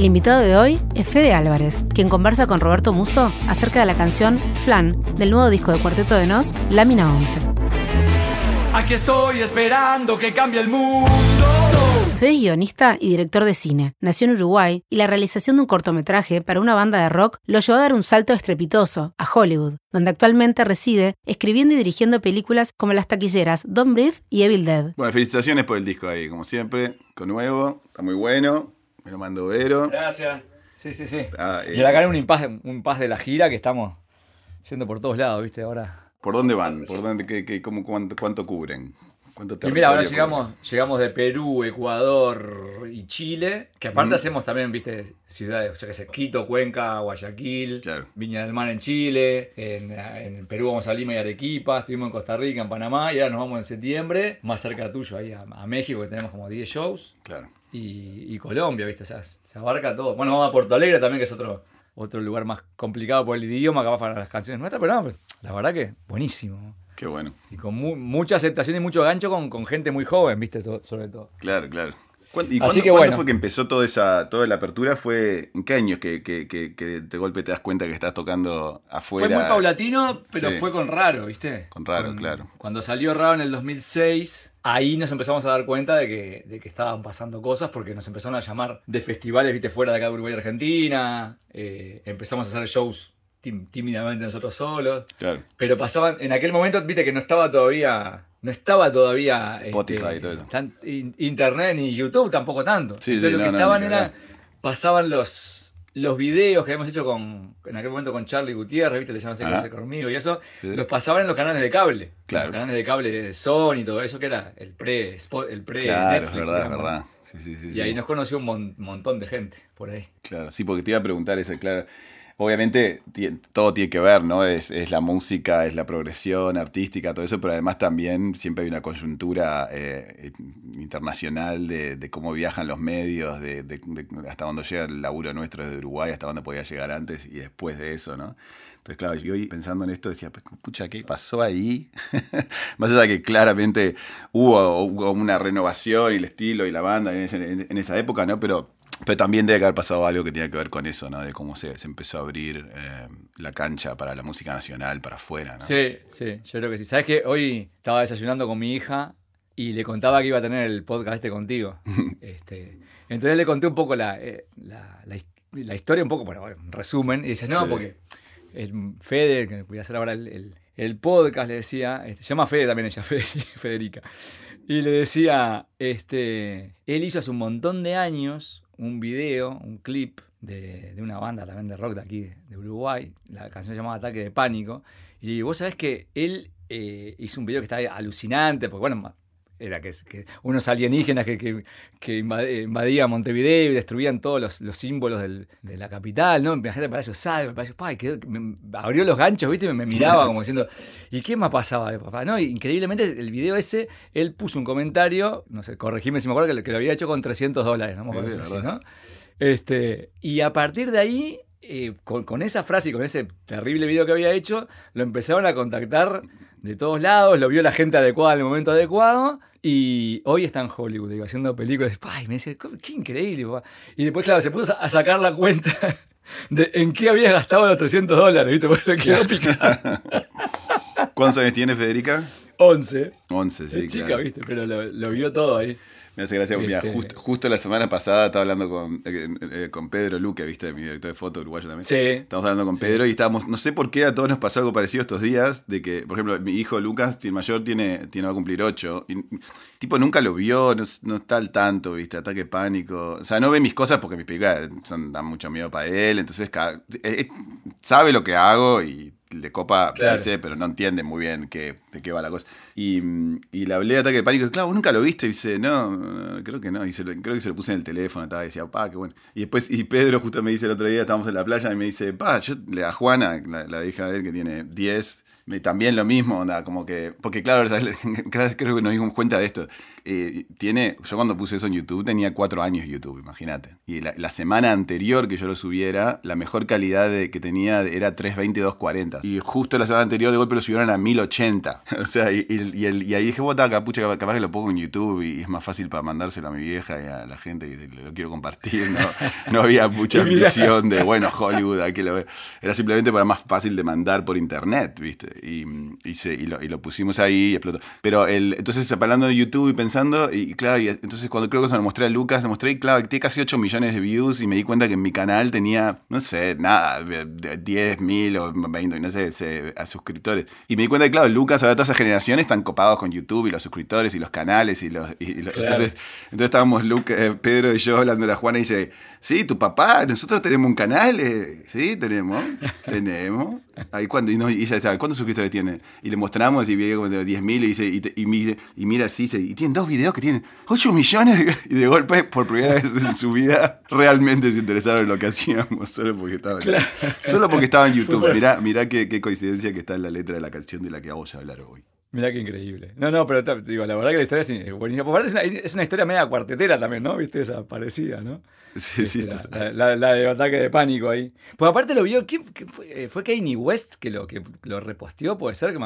El invitado de hoy es Fede Álvarez, quien conversa con Roberto Muso acerca de la canción Flan del nuevo disco de Cuarteto de Nos, Lámina 11. Aquí estoy esperando que cambie el mundo. Fede es guionista y director de cine. Nació en Uruguay y la realización de un cortometraje para una banda de rock lo llevó a dar un salto estrepitoso a Hollywood, donde actualmente reside escribiendo y dirigiendo películas como las taquilleras Don't Breathe y Evil Dead. Bueno, felicitaciones por el disco ahí, como siempre, con nuevo, está muy bueno, me lo mando Vero. Gracias. Sí, sí, sí. Ah, eh, y acá hay un impasse, un de la gira que estamos yendo por todos lados, ¿viste? Ahora. ¿Por dónde van? ¿Por dónde, qué, qué- cómo, cuánto, cuánto cubren? ¿Cuánto Y mira, ahora llegamos, llegamos de Perú, Ecuador y Chile, que aparte hacemos también, viste, ciudades, o sea, que sé, Quito, Cuenca, Guayaquil, Claro. Viña del Mar en Chile, en, en Perú vamos a Lima y Arequipa, estuvimos en Costa Rica, en Panamá, y ahora nos vamos en septiembre, más cerca tuyo, ahí a, a México, que tenemos como 10 shows, Claro. Y, y Colombia, viste, o sea, se abarca todo. Bueno, vamos a Porto Alegre también, que es otro, otro lugar más complicado por el idioma, capaz para las canciones nuestras, pero no, la verdad que buenísimo. Qué bueno. Y con mu- mucha aceptación y mucho gancho con, con gente muy joven, ¿viste? Sobre todo. Claro, claro. ¿Cuán- ¿Y Así cuándo, que cuándo bueno. fue que empezó toda esa, toda la apertura? ¿Fue en qué años que, que, que, que de golpe te das cuenta que estás tocando afuera? Fue muy paulatino, pero Sí. fue con raro, ¿viste? Con Raro, claro. Cuando salió Raro en el 2006, ahí nos empezamos a dar cuenta de que, de que estaban pasando cosas porque nos empezaron a llamar de festivales, ¿viste? Fuera de acá de Uruguay y Argentina. eh, empezamos a hacer shows tím- tímidamente nosotros solos. Claro. Pero pasaban, en aquel momento, viste que no estaba todavía, no estaba todavía Spotify este, y todo eso. tan- internet ni YouTube tampoco tanto. Sí, Entonces sí, lo no, que no, estaban era, pasaban los, los videos que habíamos hecho con, en aquel momento con Charlie Gutiérrez, viste, le llaman Ah. conmigo y eso, Sí. los pasaban en los canales de cable. Claro. Los canales de cable de Sony y todo eso, que era el pre, el pre Claro, es Netflix, verdad, es verdad. Sí, sí, sí, Y ahí nos conoció un mon- montón de gente por ahí. Claro, sí, porque te iba a preguntar eso, claro. Obviamente todo tiene que ver, ¿no? Es, es la música, es la progresión artística, todo eso, pero además también siempre hay una coyuntura eh, internacional de, de cómo viajan los medios, de, hasta dónde llega el laburo nuestro desde Uruguay, hasta dónde podía llegar antes y después de eso, ¿no? Entonces, claro, yo pensando en esto decía, "Pues, pucha, ¿qué pasó ahí? Más allá de que claramente hubo, hubo una renovación y el estilo y la banda en- en esa época, ¿no? Pero, pero también debe haber pasado algo que tiene que ver con eso, ¿no? De cómo se, se empezó a abrir eh, la cancha para la música nacional, para afuera, ¿no? Sí, sí, yo creo que sí. ¿Sabes qué? Hoy estaba desayunando con mi hija y le contaba que iba a tener el podcast este contigo. este, entonces le conté un poco la, eh, la, la his- la historia, un poco, bueno, en resumen. Y dice, no, Sí. porque el Fede, que voy a hacer ahora el, el- el podcast, le decía, este, se llama Fede también ella, Fede- Federica. Y le decía, este, él hizo hace un montón de años un video, un clip de, de una banda también de rock de aquí, de, Uruguay. La canción se llamaba Ataque de Pánico. Y vos sabés que él eh, hizo un video que está alucinante, porque bueno, era que, que unos alienígenas que, que, que invade- invadían Montevideo y destruían todos los, los símbolos del- de la capital, ¿no? Imagínate el Palacio Salvo, el Palacio Pay, que me- abrió los ganchos, ¿viste? Y me, me miraba como diciendo, ¿y qué más pasaba, papá? No, increíblemente el video ese, él puso un comentario, no sé, corregime si me acuerdo, que, lo- que lo había hecho con 300 dólares, ¿no? Sí, así. ¿no? Este, y a partir de ahí, eh, con, con esa frase y con ese terrible video que había hecho, lo empezaron a contactar de todos lados, lo vio la gente adecuada en el momento adecuado. Y hoy está en Hollywood, digo, haciendo películas. Ay, me dice, "¿Cómo? qué increíble, papá". Y después, claro, se puso a sacar la cuenta de en qué había gastado los 300 dólares, ¿viste? Porque le quedó picado. ¿Cuántos años tiene Federica? 11. 11, sí, Es chica, claro. ¿viste? Pero lo, lo vio todo ahí. Me hace gracia, mira, Este- justo, la semana pasada estaba hablando con, eh, eh, con Pedro Luque, ¿viste? Mi director de foto uruguayo también. Sí. Estamos hablando con Pedro y estábamos, no sé por qué a todos nos pasó algo parecido estos días, de que, por ejemplo, mi hijo Lucas, el mayor, tiene, tiene va a cumplir 8. Y, tipo, nunca lo vio, no, no está al tanto, ¿viste? Ataque pánico. O sea, no ve mis cosas porque mis películas son, dan mucho miedo para él, entonces cada- eh, eh, sabe lo que hago y le copa, Claro. pero no entiende muy bien qué, de qué va la cosa. Y, y le hablé de ataque de pánico, y claro, ¿vos nunca lo viste, y dice, no, creo que no, y se lo- creo que se lo puse en el teléfono, estaba, y decía, pa, qué bueno. Y después, y Pedro justo me dice el otro día, estábamos en la playa, y me dice, pa, yo, le- a Juana, la, hija de él que tiene 10, me- también lo mismo, onda, como que, porque claro, creo que nos dimos cuenta de esto. Eh, tiene, yo cuando puse eso en YouTube tenía cuatro años YouTube, imagínate. Y la, semana anterior que yo lo subiera, la mejor calidad que tenía era 320, 240. vistas. Y justo la semana anterior de golpe lo subieron a 1080. o sea, y, el, y ahí dije, vos, capucha, capaz que lo pongo en YouTube y es más fácil para mandárselo a mi vieja y a la gente que lo quiero compartir. No, no había mucha ambición de, bueno, Hollywood, hay que lo Era simplemente para más fácil de mandar por internet, ¿viste? Y, y, se, y, lo, y lo pusimos ahí y explotó. Pero el, entonces, hablando de YouTube y pensando, y claro, y entonces cuando creo que se lo mostré a Lucas, le mostré, claro, que tiene casi 8 millones de views y me di cuenta que en mi canal tenía, no sé, nada, 10 mil o 20, no sé, a suscriptores. Y me di cuenta que, claro, Lucas, ahora todas esas generaciones están copados con YouTube y los suscriptores y los canales y los... entonces, entonces estábamos Lucas, eh, Pedro y yo hablando de la Juana y dice, sí, tu papá, nosotros tenemos un canal, eh, sí, tenemos, tenemos. Ahí cuando, y, no, y ella decía, ¿cuántos suscriptores tiene? Y le mostramos y veía como de 10.000 y dice, y, y, y, mira así, dice, y tienen dos videos que tienen 8 millones. Y de golpe, por primera vez en su vida, realmente se interesaron en lo que hacíamos, solo porque estaba, solo porque estaba en YouTube. Mirá, mirá qué, qué coincidencia que está en la letra de la canción de la que vamos a hablar hoy. Mirá qué increíble. No, no, pero digo, la verdad que la historia es buenísima. Por es una, es una historia media cuartetera también, ¿no? Viste, esa parecida, ¿no? Sí, sí, este, la, la, de ataque de pánico ahí. Pues aparte lo vio, ¿quién fue? ¿Fue Kanye West que lo, que lo reposteó? ¿Puede ser? Que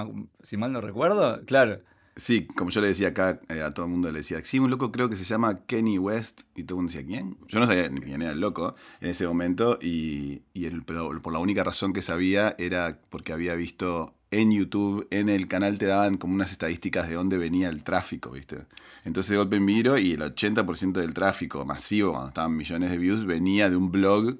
si mal no recuerdo. Claro. Sí, como yo le decía acá, eh, a todo el mundo le decía, sí, un loco creo que se llama Kenny West, y todo el mundo decía, ¿quién? Yo no sabía ni quién era el loco en ese momento, y, y el, pero por la única razón que sabía era porque había visto en YouTube, en el canal te daban como unas estadísticas de dónde venía el tráfico, ¿viste? Entonces de golpe miro y el 80% del tráfico masivo, cuando estaban millones de views, venía de un blog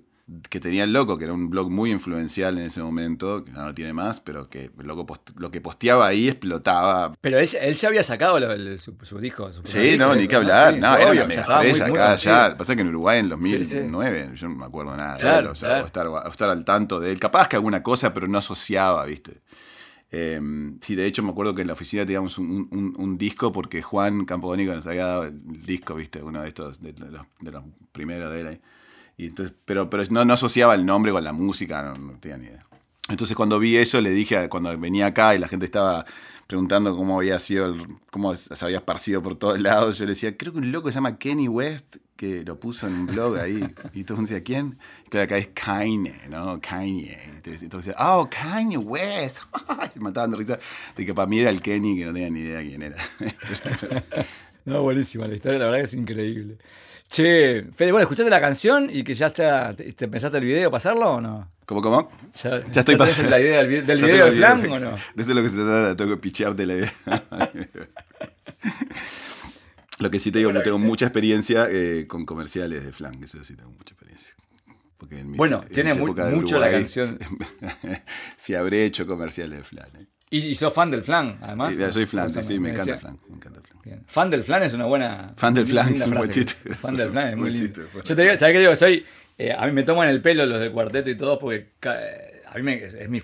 que tenía el loco, que era un blog muy influencial en ese momento, que no lo tiene más, pero que loco lo que posteaba ahí explotaba. Pero él, él ya había sacado su, disco. sí, no, ni que hablar. No, era una mega estrella acá, ya. Pasa que en Uruguay en 2009, yo no me acuerdo nada de él, o sea, estar, estar al tanto de él. Capaz que alguna cosa, pero no asociaba, ¿viste? Em, sí, de hecho me acuerdo que en la oficina teníamos un, disco porque Juan Campodónico nos había dado el disco, ¿viste? Uno de estos, de, los, primeros de él. Y entonces, pero pero no, no asociaba el nombre con la música, no, tenía ni idea. Entonces cuando vi eso le dije, cuando venía acá y la gente estaba preguntando cómo había sido, el, cómo se había esparcido por todos lados, yo le decía, creo que un loco se llama Kenny West, que lo puso en un blog ahí. Y todo el mundo decía, ¿quién? claro, acá es Kanye, ¿no? Kanye. Entonces, oh, Kanye West. se mataban de risa de que para mí era el Kenny, que no tenía ni idea quién era. no, buenísima la historia, la verdad que es increíble. Che, Fede, bueno, ¿escuchaste la canción y que ya está, te pensaste el video pasarlo o no? ¿Cómo, cómo? Ya, ya estoy pasando. la idea del, del video del flan o no? Desde lo que se trata, tengo que picharte la idea. Lo que sí te digo, no tengo mucha experiencia eh, con comerciales de flan, eso sí tengo mucha experiencia. bueno, tiene mucho la canción. sí, habré hecho comerciales de flan. ¿eh? ¿Y, sos fan del flan, además? Sí, soy flan, sí, sí, me, encanta el flan. Me encanta el flan. Fan del flan es una buena. Fan del flan es un buen Fan del flan es muy lindo. Yo te digo, ¿sabes qué digo? Soy. Eh, a mí me toman el pelo los del cuarteto y todo porque a mí me, es mi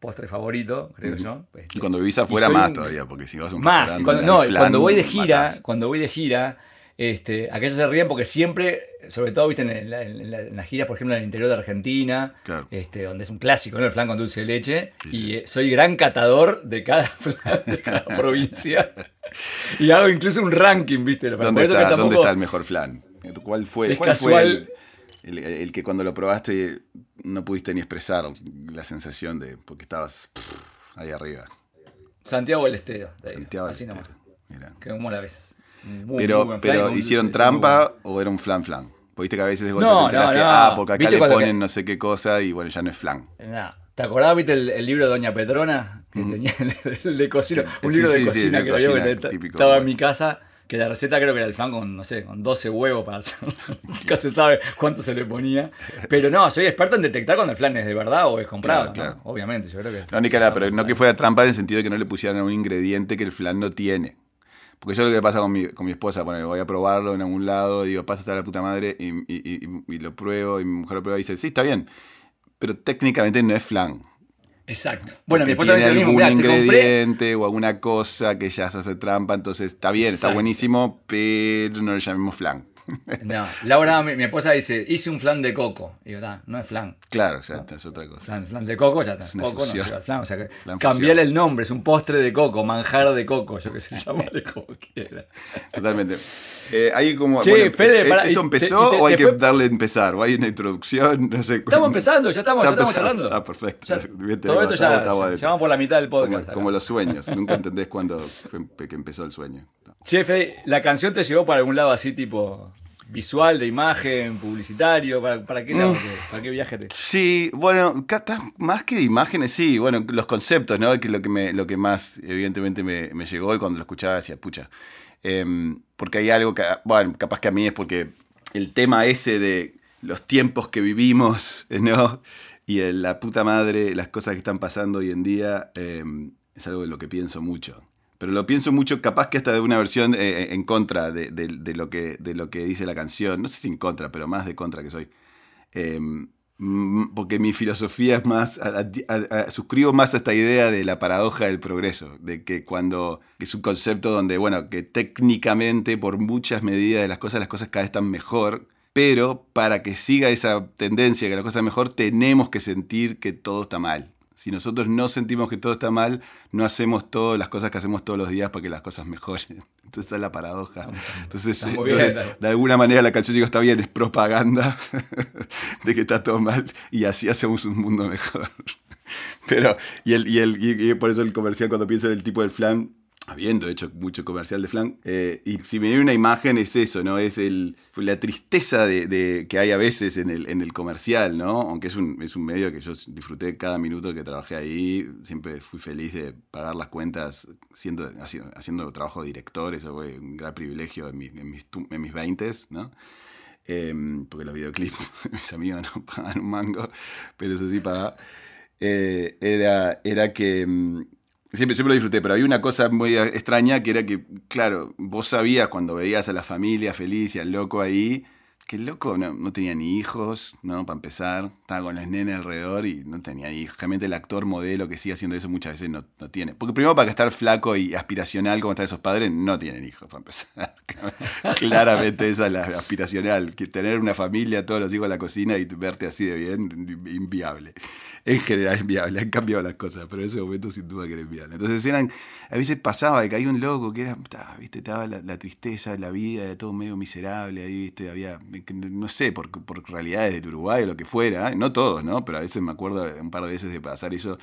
postre favorito, creo yo. Este, y cuando vivís afuera más todavía, porque si vas a un Más, cuando, no, cuando voy de gira, cuando voy de gira, este, aquellos se ríen porque siempre, sobre todo, viste, en, las giras, por ejemplo, en el interior de Argentina, este, donde es un clásico, ¿no? El flan con dulce de leche, y eh, soy gran catador de cada flan de cada provincia. y hago incluso un ranking, viste. ¿Dónde, está, ¿Dónde está el mejor flan? ¿Cuál fue, ¿cuál fue el, que cuando lo probaste no pudiste ni expresar la sensación de. porque estabas ahí arriba. Santiago del Estero. Santiago del Estero. Mira. ¿Cómo la ves? pero, pero ¿hicieron trampa o era un flan flan? Porque que a veces de golpe no, no, que, ah, porque acá le ponen no sé qué cosa y bueno, ya no es flan. No. ¿Te acordabas, viste, el, libro de Doña Petrona? Que tenía el, de cocina, un libro de cocina que, yo, que estaba en mi casa que la receta creo que era el flan con, no sé, con 12 huevos para hacerlo. Nunca se sabe cuánto se le ponía. Pero no, soy experto en detectar cuando el flan es de verdad o es comprado, Obviamente, yo creo que... No, ni cara, pero no que fuera trampa en el sentido de que no le pusieran un ingrediente que el flan no tiene. Porque eso es lo que pasa con mi, con mi esposa, bueno, voy a probarlo en algún lado, digo, pasa hasta la puta madre y, y, y, lo pruebo y mi mujer lo prueba y dice, sí, está bien, pero técnicamente no es flan. Exacto. Bueno, mi esposa tiene algún ingrediente o alguna cosa que ya se hace trampa, entonces está bien, está buenísimo, pero no le llamemos flan. No, Laura, mi, esposa dice, hice un flan de coco. Y yo, no es flan. Claro, ya está, es otra cosa. Flan, flan de coco, ya está. coco no lleva flan. O sea que cambiarle el nombre, es un postre de coco, manjar de coco, yo que sé, llamarle como quiera. Totalmente. Eh, ahí como, che, Fede, eh, ¿esto empezó o hay que darle empezar? ¿O hay una introducción? No sé. Estamos empezando, ya estamos, ya, estamos hablando. Ah, perfecto. todo todo esto ya, estaba- ya vamos por la mitad del como, podcast. como los sueños. Nunca entendés cuándo fue que empezó el sueño. Che, Fede, ¿la canción te llevó para algún lado así tipo visual, de imagen, publicitario? ¿Para, para qué, lado? ¿Para qué viaje? Sí, bueno, más que de imágenes, sí, bueno, los conceptos, ¿no? Que lo que me, lo que más evidentemente me, me llegó y cuando lo escuchaba decía, pucha. Em, porque hay algo que, bueno, capaz que a mí es porque el tema ese de los tiempos que vivimos, ¿no? Y el- la puta madre, las cosas que están pasando hoy en día, em, es algo de lo que pienso mucho. Pero lo pienso mucho, capaz que hasta de una versión eh, en contra de, lo que, dice la canción. No sé si en contra, pero más de contra que soy. Eh, mm, porque mi filosofía es más, a- a- suscribo más a esta idea de la paradoja del progreso, de que cuando, es un concepto donde, bueno, que técnicamente por muchas medidas de las cosas, las cosas cada vez están mejor, pero para que siga esa tendencia, que las cosas mejor, tenemos que sentir que todo está mal. Si nosotros no sentimos que todo está mal, no hacemos todas las cosas que hacemos todos los días para que las cosas mejoren. Entonces esa es la paradoja. Entonces, bien, de alguna manera la canción digo está bien, es propaganda de que está todo mal y así hacemos un mundo mejor. Pero, y, el, y, el, y, por eso el comercial, cuando pienso en el tipo del flan, habiendo hecho mucho comercial de flan, eh, y si me viene una imagen es eso, ¿no? Es el, la tristeza de, que hay a veces en el, en el comercial, ¿no? Aunque es un, es un medio que yo disfruté cada minuto que trabajé ahí, siempre fui feliz de pagar las cuentas siendo, haciendo, haciendo trabajo de director, eso fue un gran privilegio en, mi- en mis, en mis 20, ¿no? Em, porque los videoclips, mis amigos no pagan un mango, pero eso sí pagaba. Eh, era, era que mm, siempre, siempre lo disfruté, pero había una cosa muy extraña que era que, claro, vos sabías cuando veías a la familia feliz y al loco ahí, que loco no, no tenía ni hijos, ¿no? Para empezar, estaba con las nenes alrededor y no tenía hijos. Realmente el actor modelo que sigue haciendo eso muchas veces no, no tiene. Porque primero para que estar flaco y aspiracional como están esos padres, no tienen hijos, para empezar. Claramente esa es la aspiracional. Que tener una familia, todos los hijos en la cocina y verte así de bien, inviable. En general inviable, han cambiado las cosas, pero en ese momento sin duda que era inviable. Entonces eran, a veces pasaba de que había un loco que era, ta, viste, estaba la, la tristeza, la vida, todo medio miserable, ahí, viste, había, no sé, por, por realidades del Uruguay o lo que fuera, ¿eh? no todos, ¿no? Pero a veces me acuerdo un par de veces de pasar eso,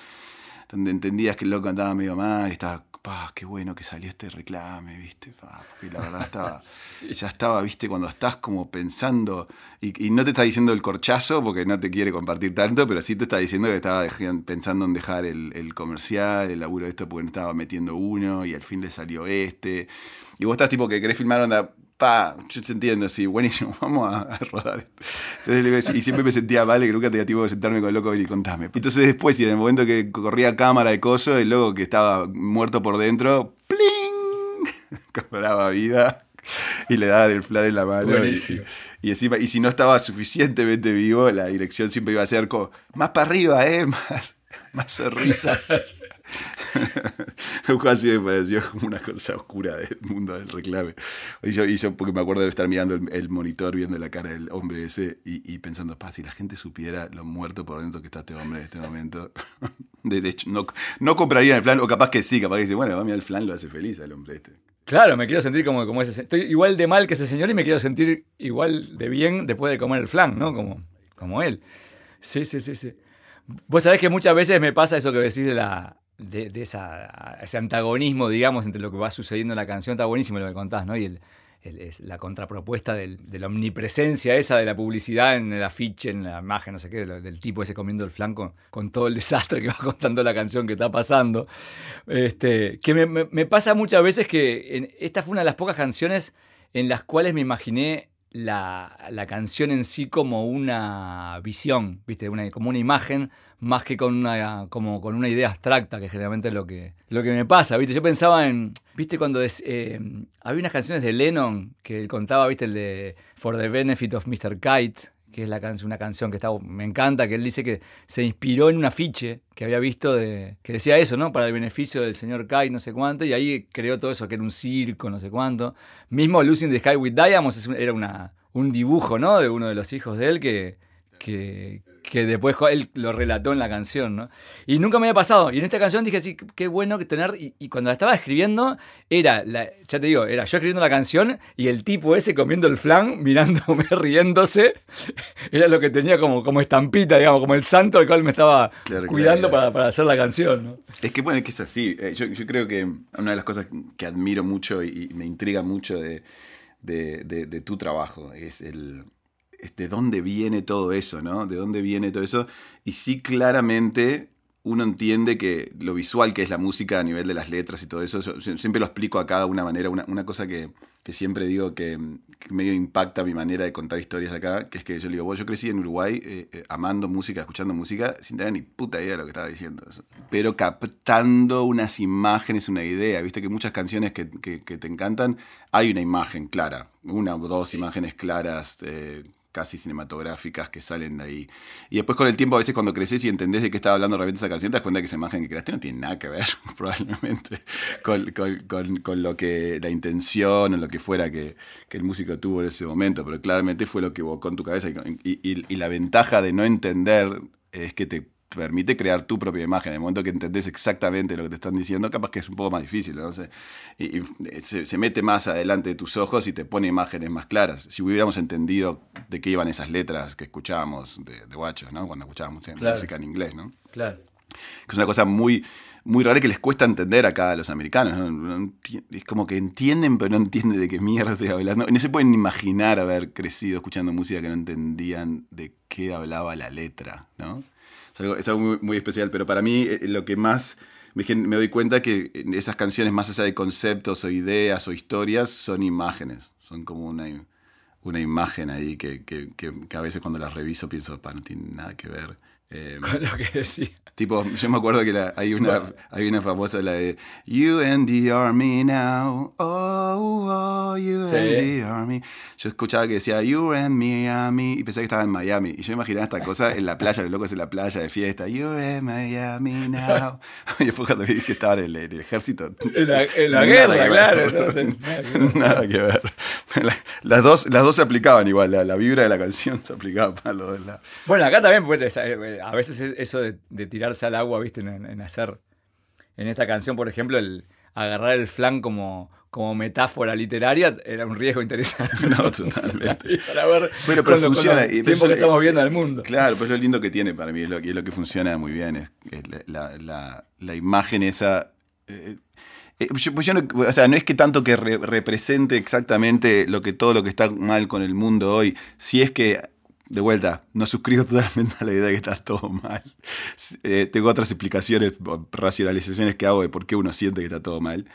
donde entendías que el loco andaba medio mal y estaba, pa, qué bueno que salió este reclame, viste, pa, porque la verdad estaba, ya estaba, viste, cuando estás como pensando, y, y no te está diciendo el corchazo porque no te quiere compartir tanto, pero sí te está diciendo que estaba pensando en dejar el, el comercial, el laburo de esto porque no estaba metiendo uno y al fin le salió este. Y vos estás tipo que querés filmar onda, pa, yo te entiendo, sí, buenísimo, vamos a, a rodar. Entonces, y siempre me sentía mal, que nunca tenía tiempo de sentarme con el loco y contame. Entonces después, y en el momento que corría cámara de coso, el loco que estaba muerto por dentro, ¡pling! cobraba vida y le daban el flan en la mano. Y, Buenísimo. y encima, y si no estaba suficientemente vivo, la dirección siempre iba a ser como, más para arriba, ¿eh? Más, más sonrisa. Así me pareció como una cosa oscura del mundo del reclame. Y yo, y porque me acuerdo de estar mirando el, monitor, viendo la cara del hombre ese y, pensando, si la gente supiera lo muerto por dentro que está este hombre en este momento. De, hecho, no, no comprarían el flan, o capaz que sí, capaz que dice, bueno, mira, el flan lo hace feliz al hombre este. Claro, me quiero sentir como, como ese. se- Estoy igual de mal que ese señor y me quiero sentir igual de bien después de comer el flan, ¿no? Como, como él. Sí, sí, sí, sí. Vos sabés que muchas veces me pasa eso que decís de la. De, esa, ese antagonismo, digamos, entre lo que va sucediendo en la canción. Está buenísimo lo que contás, ¿no? Y el, es la contrapropuesta de la omnipresencia esa de la publicidad en el afiche, en la imagen, no sé qué, del tipo ese comiendo el flan con, todo el desastre que va contando la canción que está pasando. Este, que me, pasa muchas veces que esta fue una de las pocas canciones en las cuales me imaginé la, canción en sí como una visión, ¿viste? Como una imagen, más que con una, como con una idea abstracta, que generalmente es lo que, lo que me pasa, ¿viste? Yo pensaba en, ¿viste? Cuando eh, había unas canciones de Lennon que él contaba, ¿viste? El de For the Benefit of Mr. Kite, que es la can- una canción que está, me encanta, que él dice que se inspiró en un afiche que había visto de, que decía eso, ¿no? Para el beneficio del señor Kite, no sé cuánto, y ahí creó todo eso, que era un circo, no sé cuánto. Mismo Losing the Sky with Diamonds era una, un dibujo, ¿no? De uno de los hijos de él que, que, que después él lo relató en la canción, ¿no? Y nunca me había pasado. Y en esta canción dije, sí, qué bueno que tener. Y, cuando la estaba escribiendo, era, la, ya te digo, era yo escribiendo la canción y el tipo ese comiendo el flan, mirándome, riéndose. Era lo que tenía como, como estampita, digamos, como el santo al cual me estaba cuidando Para, hacer la canción, ¿no? Es que, bueno, es que es así. Eh, yo, creo que una de las cosas que admiro mucho y, me intriga mucho de, de tu trabajo es el de dónde viene todo eso, ¿no? De dónde viene todo eso. Y sí, claramente uno entiende que lo visual que es la música a nivel de las letras y todo eso, siempre lo explico acá de una manera, una, cosa que, siempre digo que, medio impacta mi manera de contar historias acá, que es que yo le digo, yo crecí en Uruguay eh, eh, amando música, escuchando música, sin tener ni puta idea de lo que estaba diciendo, pero captando unas imágenes, una idea, viste que muchas canciones que, te encantan, hay una imagen clara, una o dos imágenes claras. Eh, casi cinematográficas que salen de ahí. Y después con el tiempo, a veces cuando creces y entendés de qué estaba hablando realmente esa canción, te das cuenta que esa imagen que creaste no tiene nada que ver, probablemente, con, lo que, la intención o lo que fuera que, el músico tuvo en ese momento, pero claramente fue lo que evocó en tu cabeza. y la ventaja de no entender es que te permite crear tu propia imagen. En el momento que entendés exactamente lo que te están diciendo, capaz que es un poco más difícil. ¿no? y, se, mete más adelante de tus ojos y te pone imágenes más claras. Si hubiéramos entendido de qué iban esas letras que escuchábamos de, de Guachos, ¿no? cuando escuchábamos música en inglés. ¿no? Claro. Que es una cosa muy, muy rara que les cuesta entender acá a los americanos. Es como que entienden, pero no entienden de qué mierda estoy hablando. No se pueden imaginar haber crecido escuchando música que no entendían de qué hablaba la letra, ¿no? Es algo, muy, especial, pero para mí eh, lo que más me, doy cuenta que esas canciones, más allá de conceptos o ideas o historias, son imágenes. Son como una, una imagen ahí que, que, que, a veces cuando las reviso pienso, no tiene nada que ver. Eh, Con lo que decía. Tipo, yo me acuerdo que hay, una, hay una famosa, la de You and the Army now, oh, oh, you and the Army. Yo escuchaba que decía You and Miami y pensaba que estaba en Miami. Y yo imaginaba esta cosa en la playa, los locos en la playa de fiesta, You and Miami now. y después cuando vi que estaba en el, ejército. En la, guerra, claro. nada que ver. las, dos, las dos se aplicaban igual, la, vibra de la canción se aplicaba para los dos lados. Bueno, acá también, pues, a veces eso de tirar al agua, ¿viste? En, hacer. En esta canción, por ejemplo, el agarrar el flan como, como metáfora literaria era un riesgo interesante. No, totalmente. para ver bueno, pero funciona. y tiempo que estamos viendo en el mundo. Claro, pues lo lindo que tiene para mí, es lo, es lo que funciona muy bien. Es, la, imagen esa. Eh, eh, pues no, o sea, no es que tanto que represente exactamente lo que todo lo que está mal con el mundo hoy, si es que de vuelta, no suscribo totalmente a la idea de que está todo mal. Eh, tengo otras explicaciones, racionalizaciones que hago de por qué uno siente que está todo mal,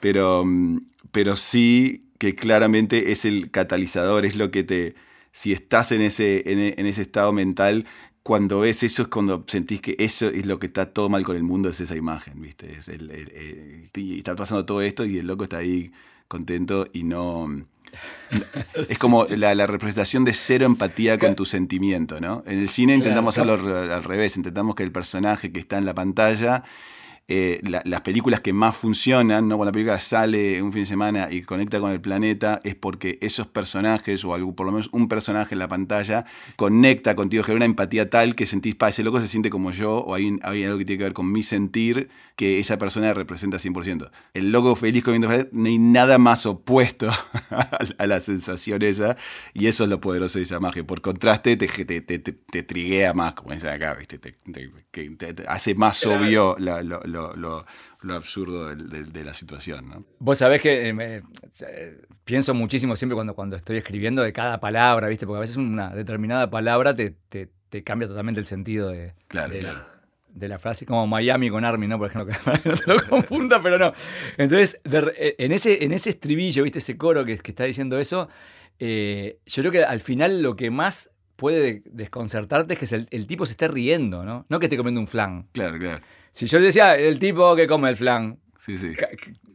pero, mm, pero sí que claramente es el catalizador, es lo que te, si estás en ese, en, ese estado mental, cuando ves eso es cuando sentís que eso es lo que está todo mal con el mundo, es esa imagen, ¿viste? Es el, y está pasando todo esto y el loco está ahí contento y no es como la, representación de cero empatía con tu sentimiento, ¿no? En el cine intentamos hacerlo al revés, intentamos que el personaje que está en la pantalla eh, las películas que más funcionan, ¿no? cuando la película sale un fin de semana y conecta con el planeta, es porque esos personajes, o algo, por lo menos un personaje en la pantalla, conecta contigo, genera una empatía tal que sentís, pa, ese loco se siente como yo, o hay, hay algo que tiene que ver con mi sentir, que esa persona representa 100%. El loco feliz comiendo no hay nada más opuesto a la sensación esa, y eso es lo poderoso de esa magia. Por contraste, te, te, te, te triguea más, como dicen acá, ¿viste? Te, hace más obvio lo lo, absurdo de, la situación. ¿no? Vos sabés que eh, eh, pienso muchísimo siempre cuando, cuando estoy escribiendo de cada palabra, ¿viste? Porque a veces una determinada palabra te, cambia totalmente el sentido de, de, La, frase, como Miami con Army, ¿no? Por ejemplo, que no te lo confunda, pero no. Entonces, eh, en, ese, en ese estribillo, ¿viste? Ese coro que, está diciendo eso, yo creo que al final lo que más puede desconcertarte es que el, tipo se esté riendo, ¿no? No que esté comiendo un flan. Claro, claro. Si yo decía el tipo que come el flan. Sí, sí.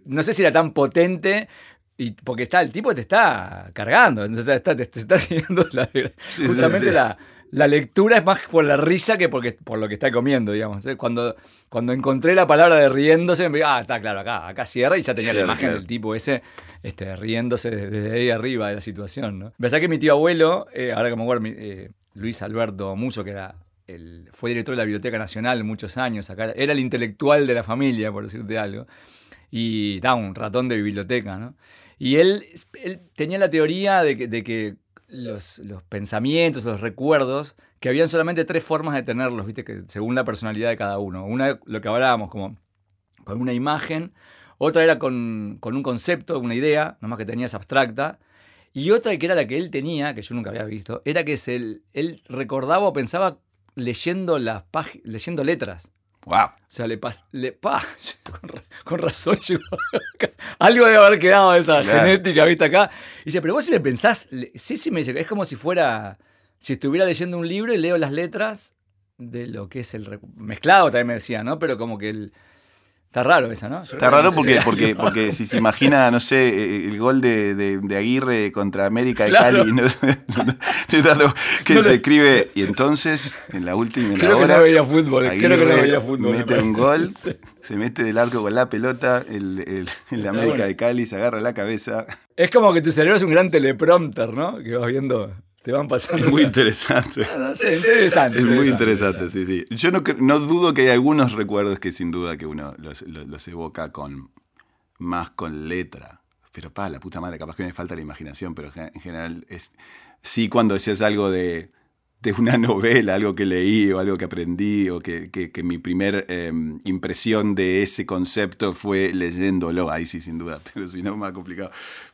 No sé si era tan potente. Y porque está, el tipo te está cargando, entonces te, está riendo. La, justamente La, la, lectura es más por la risa que porque, por lo que está comiendo, digamos. Cuando, cuando encontré la palabra de riéndose, me ah, está claro, acá, acá cierra y ya tenía la imagen del tipo ese este, riéndose desde ahí arriba de la situación. ¿no? Pensá que mi tío abuelo, eh, ahora que me acuerdo, eh, Luis Alberto Muso, que era el, fue director de la Biblioteca Nacional muchos años, acá, era el intelectual de la familia, por decirte algo, y da un ratón de biblioteca, ¿no? Y él, él tenía la teoría de que, de que los, pensamientos, los recuerdos, que habían solamente tres formas de tenerlos, ¿viste? Que según la personalidad de cada uno. Una, lo que hablábamos, como con una imagen, otra era con, con un concepto, una idea, nomás que tenías abstracta, y otra que era la que él tenía, que yo nunca había visto, era que él, él recordaba o pensaba leyendo las leyendo letras. Wow. O sea, le, pas le pa con, razón algo debe haber quedado de esa genética, ¿viste acá? Y dice, pero vos si me pensás, sí, sí, me dice, es como si fuera, si estuviera leyendo un libro y leo las letras de lo que es el mezclado, también me decía, ¿no? Pero como que el Está raro esa, ¿no? Está raro porque, porque, porque si se imagina, no sé, eh, el gol de, de, Aguirre contra América de Cali, ¿no? que se escribe, y entonces, en la última en creo la hora, que no veía fútbol, Aguirre creo que no veía fútbol. Mete un gol, se mete del arco con la pelota, el, el, el América de Cali se agarra la cabeza. Es como que tu cerebro es un gran teleprompter, ¿no? Que vas viendo te van pasando. Es muy interesante. No, sé, interesante. Es muy interesante, sí, sí. Yo no, no, dudo que hay algunos recuerdos que sin duda que uno los, los, evoca con más con letra. Pero pa, la puta madre, capaz que me falta la imaginación, pero en general es. Sí, cuando decías algo de de una novela, algo que leí o algo que aprendí o que, que, mi primer em, impresión de ese concepto fue leyéndolo, ahí sí, sin duda, pero si no, más complicado.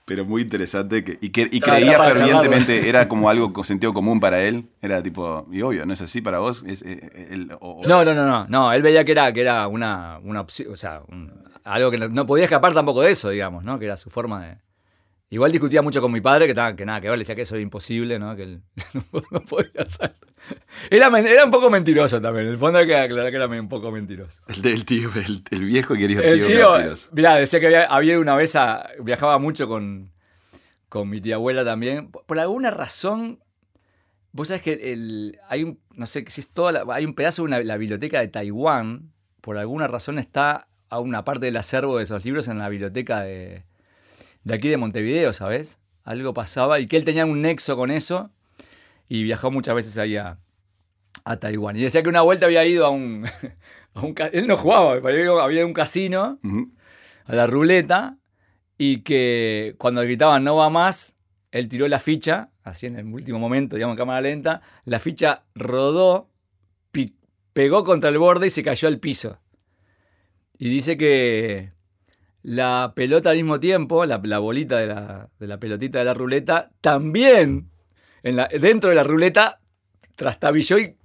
Pero muy interesante que, y, que, y creía fervientemente, era como algo con sentido común para él, era tipo, y obvio, ¿no es así para vos? Es, eh, eh, no, no, no, no, no, él veía que era, que era una, una opción, o sea, algo que no podía escapar tampoco de eso, digamos, ¿no? Que era su forma de Igual discutía mucho con mi padre, que, que nada, que ver, le decía que eso era imposible, ¿no? Que él no podía hacer. Era, era, un poco mentiroso también. En el fondo hay que aclarar que era un poco mentiroso. El del tío, el, viejo querido el tío, mentiroso. Mirá, decía que había, había una vez, viajaba mucho con, con mi tía abuela también. Por, alguna razón, vos sabés que el, hay un, no sé si es toda hay un pedazo de la biblioteca de Taiwán, por alguna razón está a una parte del acervo de esos libros en la biblioteca de de aquí de Montevideo, ¿sabes? Algo pasaba y que él tenía un nexo con eso y viajó muchas veces ahí a, Taiwán. Y decía que una vuelta había ido a un... él no jugaba, había un casino, a la ruleta, y que cuando gritaban no va más, él tiró la ficha, así en el último momento, digamos en cámara lenta, la ficha rodó, pegó contra el borde y se cayó al piso. Y dice que la pelota al mismo tiempo, la, bolita de la, pelotita de la ruleta, también en la, dentro de la ruleta trastabilló y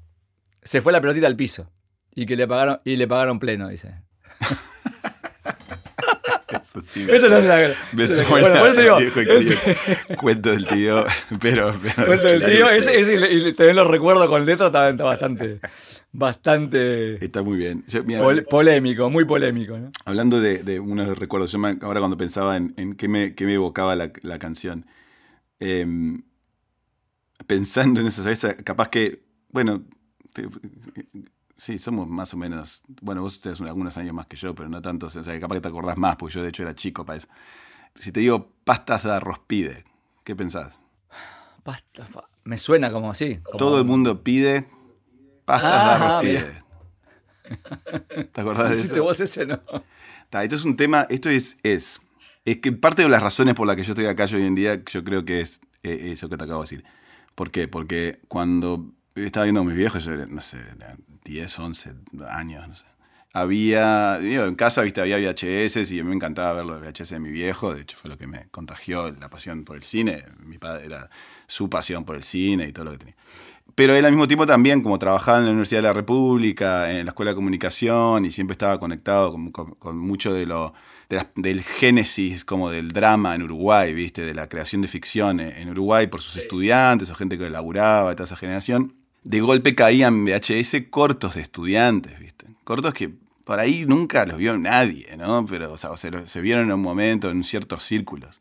se fue la pelotita al piso. Y que le pagaron, y le pagaron pleno, dice. Eso sí. Eso no es la Me suena bueno, digo, cuento del tío, pero... cuento del tío, ese, y, también lo recuerdo con letra, está bastante bastante. Está muy bien. polémico, muy polémico. ¿no? Hablando de, de, unos recuerdos, yo ahora cuando pensaba en, en qué, me, qué, me, evocaba la, la canción, em, pensando en eso, ¿sabes? Capaz que, bueno, sí, somos más o menos. Bueno, vos tenés algunos años más que yo, pero no tantos. O sea, capaz que te acordás más, porque yo de hecho era chico para eso. Si te digo pastas de arroz pide, ¿qué pensás? Pasta, me suena como así. Todo el mundo pide Pastas ah, de ¿Te acordás de eso? vos ese no. esto es un tema, esto es, es, es que parte de las razones por las que yo estoy acá hoy en día, yo creo que es eh, eso que te acabo de decir. ¿Por qué? Porque cuando estaba viendo a mis viejos, yo no sé, 10, 11 años, no sé. Había, en casa, viste, había VHS y a mí me encantaba ver los VHS de mi viejo, de hecho fue lo que me contagió la pasión por el cine, mi padre era su pasión por el cine y todo lo que tenía. Pero él al mismo tiempo también, como trabajaba en la Universidad de la República, en la Escuela de Comunicación, y siempre estaba conectado con, mucho de lo, del génesis como del drama en Uruguay, ¿viste? De la creación de ficción en Uruguay por sus estudiantes o gente que laburaba toda esa generación. De golpe caían VHS cortos de estudiantes, ¿viste? Cortos que por ahí nunca los vio nadie, ¿no? Pero, o sea, se, se vieron en un momento en ciertos círculos.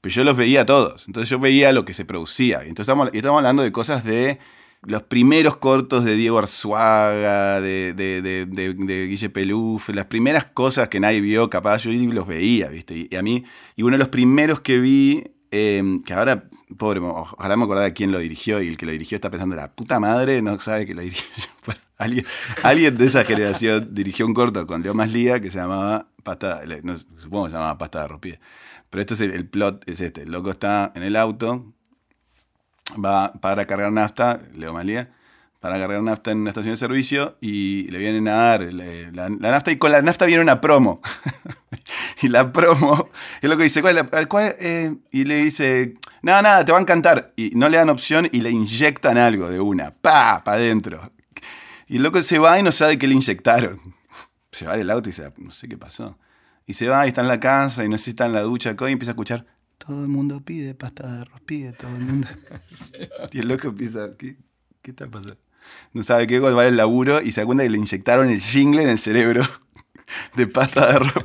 Pero yo los veía todos. Entonces yo veía lo que se producía. Entonces estamos, estamos hablando de cosas de los primeros cortos de Diego Arzuaga, de, de, Guille Peluf, las primeras cosas que nadie vio, capaz yo los veía, ¿viste? Y, a mí, y uno de los primeros que vi eh, que ahora, pobre, ojalá me acordara quién lo dirigió y el que lo dirigió está pensando, la puta madre no sabe que lo dirigió. alguien, de esa generación dirigió un corto con Leo Maslía que se llamaba Pasta, no, supongo que se llamaba Pasta de Rospie. Pero este es el, plot, es este, el loco está en el auto, va para cargar nafta, Leo Maslía, para cargar nafta en una estación de servicio y le vienen a dar la, nafta y con la nafta viene una promo. y la promo, es lo que dice, ¿cuál, cuál eh? y le dice, nada, nada, te va a encantar. Y no le dan opción y le inyectan algo de una, pa, para adentro. Y el loco se va y no sabe qué le inyectaron. Se va el auto y dice, no sé qué pasó. Y se va y está en la casa y no sé si está en la ducha y empieza a escuchar, todo el mundo pide pasta de arroz, pide todo el mundo. y el loco empieza, ¿qué, qué está pasando? no sabe qué va el laburo y se da cuenta que le inyectaron el jingle en el cerebro de pasta de arroz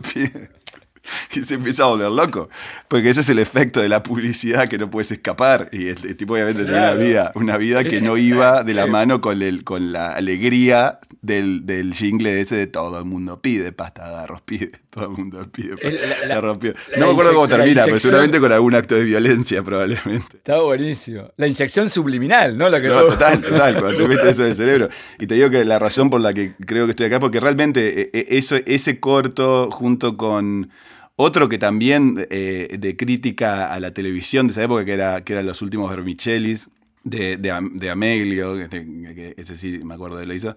y se empieza a volver loco. Porque ese es el efecto de la publicidad que no puedes escapar. Y el, tipo obviamente tiene una vida, una vida que no iba de la mano con, el, con la alegría del, del jingle ese de todo el mundo pide pasta de arroz, pide, todo el mundo pide pasta arroz, pide. No me acuerdo cómo termina, pero seguramente con algún acto de violencia probablemente. Está buenísimo. La inyección subliminal, ¿no? que total, total, cuando te metes eso en el cerebro. Y te digo que la razón por la que creo que estoy acá, porque realmente eh, eh, eso, ese corto junto con otro que también eh, de crítica a la televisión de esa época, que era, que eran los últimos Vermicellis, de, de, Ameglio, que, ese sí me acuerdo de lo hizo,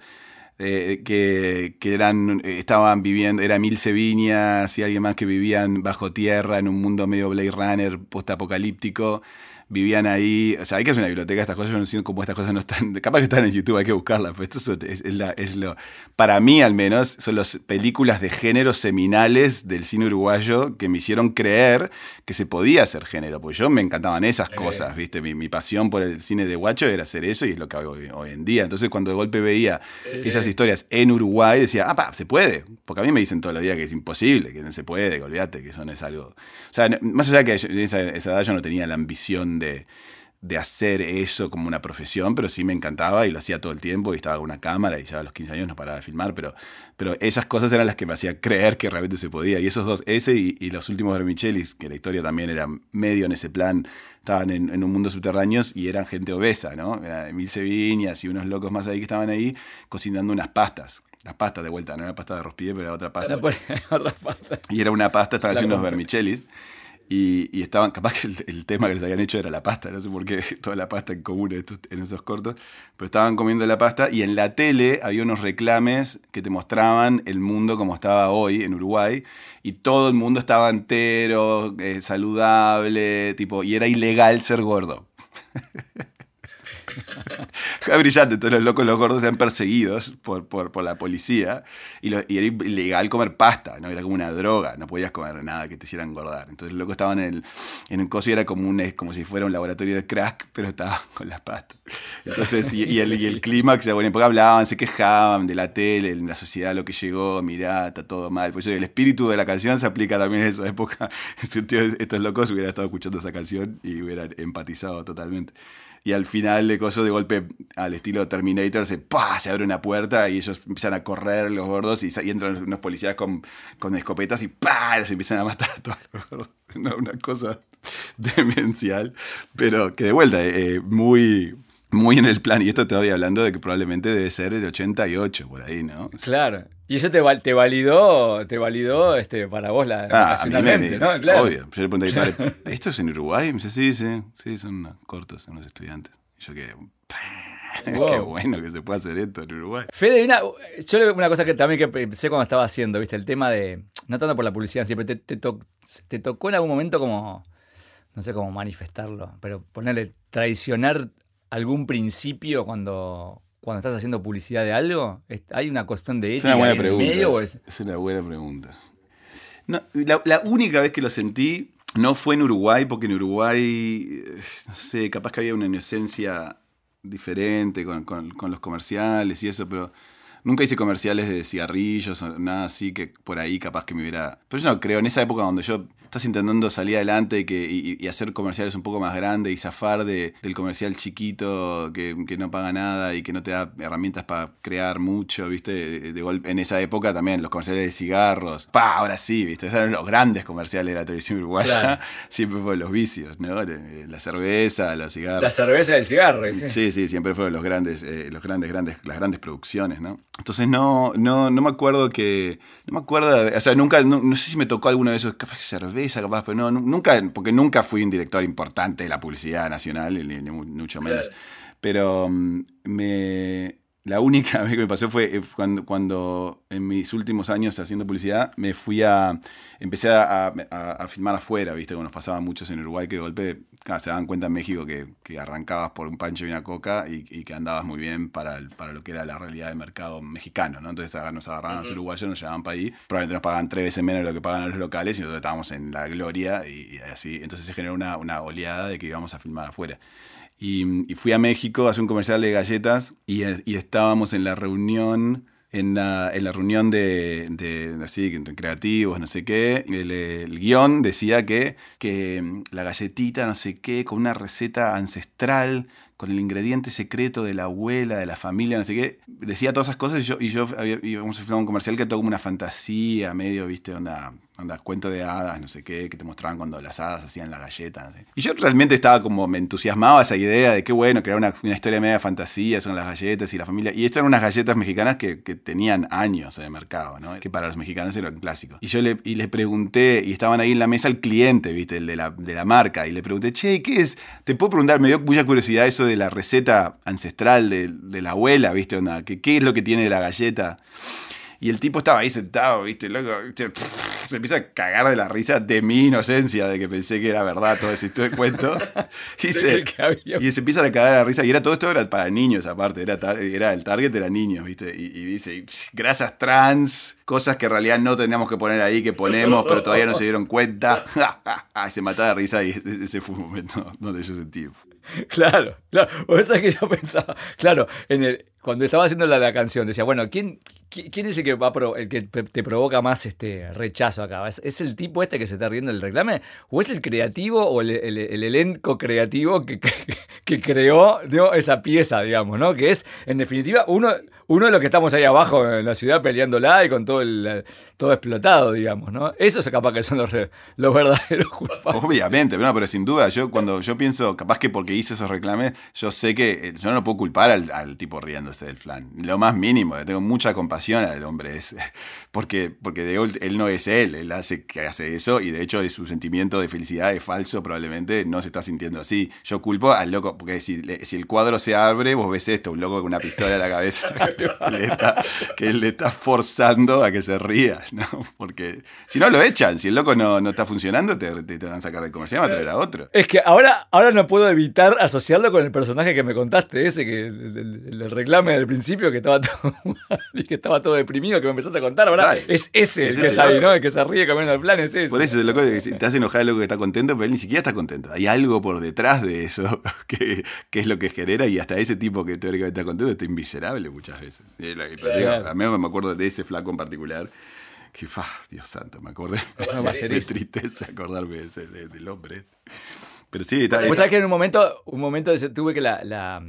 eh, que, que, eran, estaban viviendo, era Mil Viñas y alguien más que vivían bajo tierra en un mundo medio Blade Runner postapocalíptico vivían ahí. O sea, hay que hacer una biblioteca estas cosas. Yo no sé cómo estas cosas no están. Capaz que están en YouTube, hay que buscarlas. Pero esto es, es, lo. Para mí, al menos, son las películas de género seminales del cine uruguayo que me hicieron creer que se podía hacer género. Porque yo me encantaban esas cosas, ¿viste? Mi, pasión por el cine de guacho era hacer eso y es lo que hago hoy, en día. Entonces, cuando de golpe veía esas historias en Uruguay, decía, ah, pa, se puede. Porque a mí me dicen todos los días que es imposible, que no se puede, que olvídate, que eso no es algo. O sea, más allá de que esa, esa edad yo no tenía la ambición de, hacer eso como una profesión, pero sí me encantaba y lo hacía todo el tiempo y estaba con una cámara y ya a los 15 años no paraba de filmar, pero, pero esas cosas eran las que me hacían creer que realmente se podía. Y esos dos, ese y, los últimos Vermichelis, que la historia también era medio en ese plan, estaban en, un mundo subterráneo y eran gente obesa, ¿no? Era Emil Viñas y unos locos más ahí que estaban ahí cocinando unas pastas las pastas de vuelta, no era pasta de rospille, pero era otra pasta. otra pasta. Y era una pasta, estaban haciendo unos vermichelis. Y, estaban, capaz que el, tema que les habían hecho era la pasta, no sé por qué toda la pasta en común en, esos cortos, pero estaban comiendo la pasta y en la tele había unos reclames que te mostraban el mundo como estaba hoy en Uruguay y todo el mundo estaba entero, eh, saludable, tipo, y era ilegal ser gordo. es brillante, entonces los locos, los gordos eran perseguidos por, por, la policía y, era ilegal comer pasta, ¿no? Era como una droga, no podías comer nada que te hiciera engordar. Entonces los locos estaban en el, en el coso y era como, un, como si fuera un laboratorio de crack, pero estaban con las pastas. Entonces, y, y el, y el clímax, bueno, porque hablaban, se quejaban de la tele, la sociedad, lo que llegó, mirá, está todo mal. Por eso el espíritu de la canción se aplica también en esa época. estos locos hubieran estado escuchando esa canción y hubieran empatizado totalmente y al final de coso de golpe al estilo Terminator se, se abre una puerta y ellos empiezan a correr los gordos y, entran unos policías con, con escopetas y ¡pah! se empiezan a matar a todos los gordos. Una, cosa demencial, pero que de vuelta, eh, eh, muy, muy en el plan. Y esto te voy hablando de que probablemente debe ser el 88, por ahí, ¿no? Claro. Y eso te, te validó, te validó este, para vos la, ah, ¿no? Claro. Obvio. Yo le pregunté, ¿esto es en Uruguay? Y me dice, sí, sí, sí, son cortos, son los estudiantes. Y yo quedé, Qué bueno que se pueda hacer esto en Uruguay. Fede, una, yo una cosa que también que pensé cuando estaba haciendo, ¿viste? El tema de, no tanto por la publicidad siempre, te, te, te tocó en algún momento como, no sé cómo manifestarlo, pero ponerle, traicionar algún principio cuando, cuando estás haciendo publicidad de algo? ¿Hay una cuestión de ética es una buena pregunta. Medio, es... una buena pregunta. la, única vez que lo sentí no fue en Uruguay, porque en Uruguay, no sé, capaz que había una inocencia diferente con, los comerciales y eso, pero nunca hice comerciales de cigarrillos o nada así que por ahí capaz que me hubiera... Pero yo no creo, en esa época donde yo estás intentando salir adelante y, que, y, hacer comerciales un poco más grandes y zafar de, del comercial chiquito que, que, no paga nada y que no te da herramientas para crear mucho, ¿viste? De, golpe, en esa época también los comerciales de cigarros, pa, ahora sí, ¿viste? Esos eran los grandes comerciales de la televisión uruguaya, siempre fueron los vicios, ¿no? La cerveza, los cigarros. La cerveza y el cigarro, sí. Sí, sí, siempre fueron los grandes, eh, los grandes, grandes, las grandes producciones, ¿no? Entonces no, no, no me acuerdo que, no me acuerdo, o sea, nunca, no, no sé si me tocó alguno de esos, capaz cerveza capaz, pero no, nunca, porque nunca fui un director importante de la publicidad nacional, ni, mucho menos. Pero mm, me, la única vez que me pasó fue eh, cuando, cuando en mis últimos años haciendo publicidad me fui a. Empecé a, filmar afuera, ¿viste? Como nos pasaba muchos en Uruguay que de golpe se daban cuenta en México que, arrancabas por un pancho y una coca y, que andabas muy bien para, para lo que era la realidad del mercado mexicano, ¿no? Entonces nos agarraban a los uruguayos, nos llevaban para ahí. Probablemente nos pagaban tres veces menos de lo que pagan los locales y nosotros estábamos en la gloria y, así. Entonces se generó una, una oleada de que íbamos a filmar afuera. Y, fui a México a hacer un comercial de galletas y, estábamos en la reunión en la, reunión de, de, así, creativos, no sé qué, el, el, guion decía que, que la galletita, no sé qué, con una receta ancestral, con el ingrediente secreto de la abuela, de la familia, no sé qué, decía todas esas cosas y yo, íbamos a un comercial que era todo como una fantasía, medio, viste, onda Anda, cuento de hadas, no sé qué, que te mostraban cuando las hadas hacían la galleta. Y yo realmente estaba como, me entusiasmaba esa idea de qué bueno, crear una, una historia media de fantasía, son las galletas y la familia. Y estas eran unas galletas mexicanas que, tenían años en el mercado, ¿no? Que para los mexicanos eran clásicos. Y yo le, y le pregunté, y estaban ahí en la mesa el cliente, ¿viste? El de la, de la marca. Y le pregunté, che, ¿qué es? Te puedo preguntar, me dio mucha curiosidad eso de la receta ancestral de, de la abuela, ¿viste? Onda, ¿qué, ¿Qué es lo que tiene la galleta? Y el tipo estaba ahí sentado, ¿viste? Loco, se empieza a cagar de la risa de mi inocencia, de que pensé que era verdad todo ese cuento. Y se, y se empieza a cagar de la risa. Y era todo esto era para niños, aparte. Era, era el target era niños, ¿viste? Y, dice, grasas trans, cosas que en realidad no teníamos que poner ahí, que ponemos, pero todavía no se dieron cuenta. y se mataba de risa y ese fue un momento donde yo sentí. Claro, claro. O esa que yo pensaba, claro, en el, cuando estaba haciendo la, canción, decía, bueno, ¿quién, ¿quién es el que, va el que te provoca más este rechazo acá? ¿Es, el tipo este que se está riendo del reclame? ¿O es el creativo o el, elenco creativo que, que, creó esa pieza, digamos, ¿no? Que es, en definitiva, uno, uno de los que estamos ahí abajo en la ciudad peleándola y con todo el todo explotado, digamos, ¿no? Eso es capaz que son los, los verdaderos culpables. Obviamente, no, pero sin duda, yo cuando yo pienso, capaz que porque hice esos reclames, yo sé que eh, yo no puedo culpar al, al tipo riéndose del flan. Lo más mínimo, tengo mucha compasión al hombre, es, porque, porque de, él no es él, él hace que hace eso y de hecho su sentimiento de felicidad es falso, probablemente no se está sintiendo así. Yo culpo al loco, porque si, si el cuadro se abre, vos ves esto, un loco con una pistola en la cabeza. que le está forzando a que se ría, ¿no? Porque si no lo echan, si el loco no, no está funcionando, te, te, van a sacar del comercial van a traer a otro. Es que ahora, ahora no puedo evitar asociarlo con el personaje que me contaste, ese que el, reclame del principio que estaba todo, que estaba todo deprimido, que me empezaste a contar, ahora es ese el que está ahí, ¿no? El que se ríe comiendo el plan, es ese. Por eso loco te hace enojar el loco que está contento, pero él ni siquiera está contento. Hay algo por detrás de eso que, que es lo que genera y hasta ese tipo que teóricamente está contento está inviserable muchas veces. A mí me acuerdo de ese flaco en particular. Que, fa, Dios santo, me acordé. Va a ser de tristeza acordarme de ese, del hombre. Pero sí, está. Pues sabes que en un momento, un momento tuve que la, la,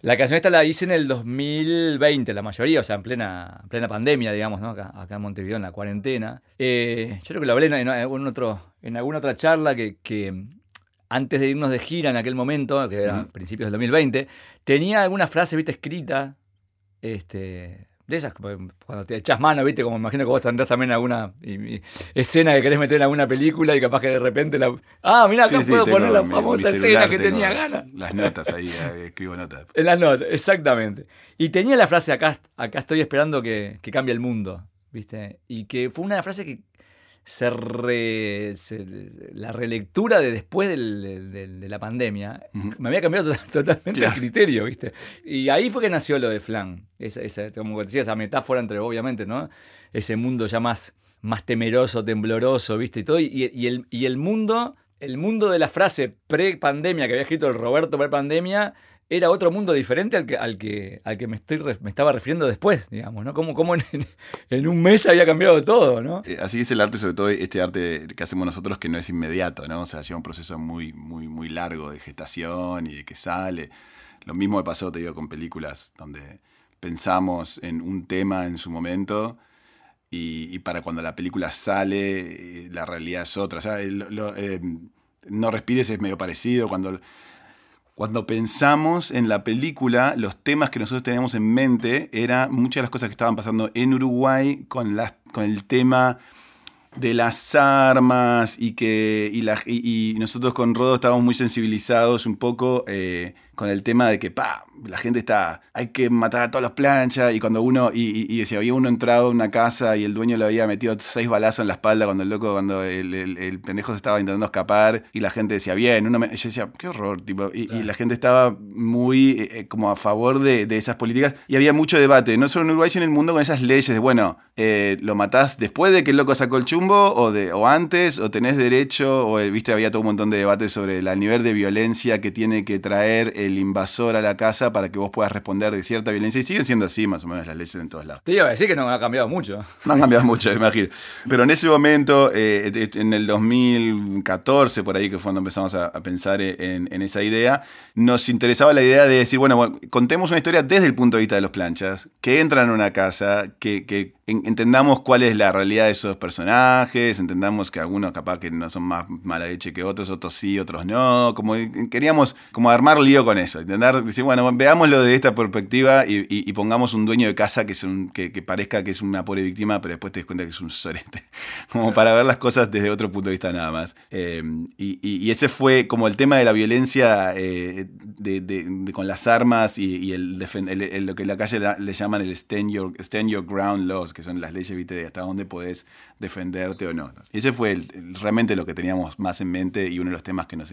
la, canción esta la hice en el 2020, la mayoría, o sea, en plena, plena pandemia, digamos, ¿no? Acá, acá en Montevideo, en la cuarentena. Eh, yo creo que lo hablé en, algún otro, en alguna otra charla que, que antes de irnos de gira en aquel momento, que era principios del 2020, tenía alguna frase, viste, escrita este, de esas, cuando te echas mano, ¿viste? Como imagino que vos tendrás también alguna escena que querés meter en alguna película y capaz que de repente la. Ah, mira, acá puedo poner la famosa escena que tenía ganas. Las notas ahí, escribo notas. En las notas, exactamente. Y tenía la frase acá, acá estoy esperando que, que cambie el mundo, ¿viste? Y que fue una frase que se, la relectura de después de la pandemia me había cambiado totalmente el criterio, ¿viste? Y ahí fue que nació lo de Flan. Esa, como decía, esa metáfora entre, obviamente, ¿no? Ese mundo ya más, más temeroso, tembloroso, ¿viste? Y todo. Y, el, y el mundo, el mundo de la frase pre-pandemia que había escrito el Roberto pre-pandemia era otro mundo diferente al que, al que, al que me, estoy, me estaba refiriendo después, digamos, ¿no? Como, como en, un mes había cambiado todo, ¿no? Así es el arte, sobre todo este arte que hacemos nosotros que no es inmediato, ¿no? O sea, lleva un proceso muy, muy, muy largo de gestación y de que sale. Lo mismo me pasó, te digo, con películas donde pensamos en un tema en su momento y, para cuando la película sale, eh, la realidad es otra. O sea, eh, No Respires es medio parecido. Cuando, cuando pensamos en la película, los temas que nosotros teníamos en mente eran muchas de las cosas que estaban pasando en Uruguay con, las, con el tema de las armas y que y, la, y, nosotros con Rodo estábamos muy sensibilizados un poco eh, con el tema de que, pa, la gente está, hay que matar a todas las planchas y cuando uno, y, y, si había uno entrado a una casa y el dueño le había metido seis balazos en la espalda cuando el loco, cuando el, el, pendejo se estaba intentando escapar y la gente decía, bien, uno me, yo decía, qué horror, tipo, y, la gente estaba muy eh, eh, como a favor de, de, esas políticas y había mucho debate, no solo en Uruguay, sino en el mundo con esas leyes de, bueno, eh, lo matás después de que el loco sacó el chumbo o, de, o antes, o tenés derecho, o viste, había todo un montón de debates sobre el nivel de violencia que tiene que traer el invasor a la casa para que vos puedas responder de cierta violencia. Y siguen siendo así, más o menos, las leyes en todos lados. Te iba a decir que no ha cambiado mucho. No han cambiado mucho, imagino. Pero en ese momento, eh, en el 2014, por ahí que fue cuando empezamos a, pensar en, esa idea, nos interesaba la idea de decir, bueno, contemos una historia desde el punto de vista de los planchas, que entran a una casa, que, que entendamos cuál es la realidad de esos personajes, entendamos que algunos capaz que no son más mala leche que otros, otros sí, otros no, como queríamos como armar lío con eso, intentar decir, bueno, veámoslo de esta perspectiva y, pongamos un dueño de casa que, es un, que, parezca que es una pobre víctima, pero después te des cuenta que es un sorete, como para ver las cosas desde otro punto de vista nada más. Eh, y, ese fue como el tema de la violencia eh, de, con las armas y, el, lo que en la calle le llaman el stand your, stand your ground laws, que son las leyes, viste, de hasta dónde podés defenderte o no. Ese fue realmente lo que teníamos más en mente y uno de los temas que nos,